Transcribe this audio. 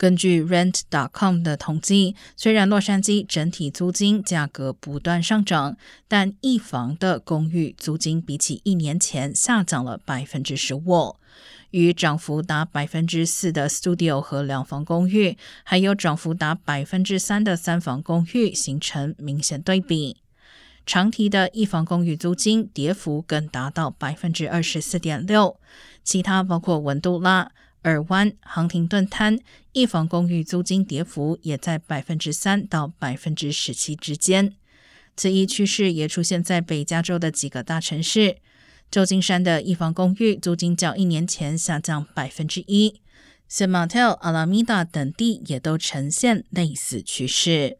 根据 Rent.com 的统计，虽然洛杉矶整体租金价格不断上涨，但一房的公寓租金比起一年前下降了百分之十五。与涨幅达百分之四的 Studio 和两房公寓，还有涨幅达百分之三的三房公寓形成明显对比。长堤的一房公寓租金跌幅更达到百分之二十四点六，其他包括文杜拉。尔湾、杭廷顿滩一房公寓租金跌幅也在百分之三到百分之十七之间。此一趋势也出现在北加州的几个大城市。旧金山的一房公寓租金较一年前下降百分之一，San Mateo、阿拉米达等地也都呈现类似趋势。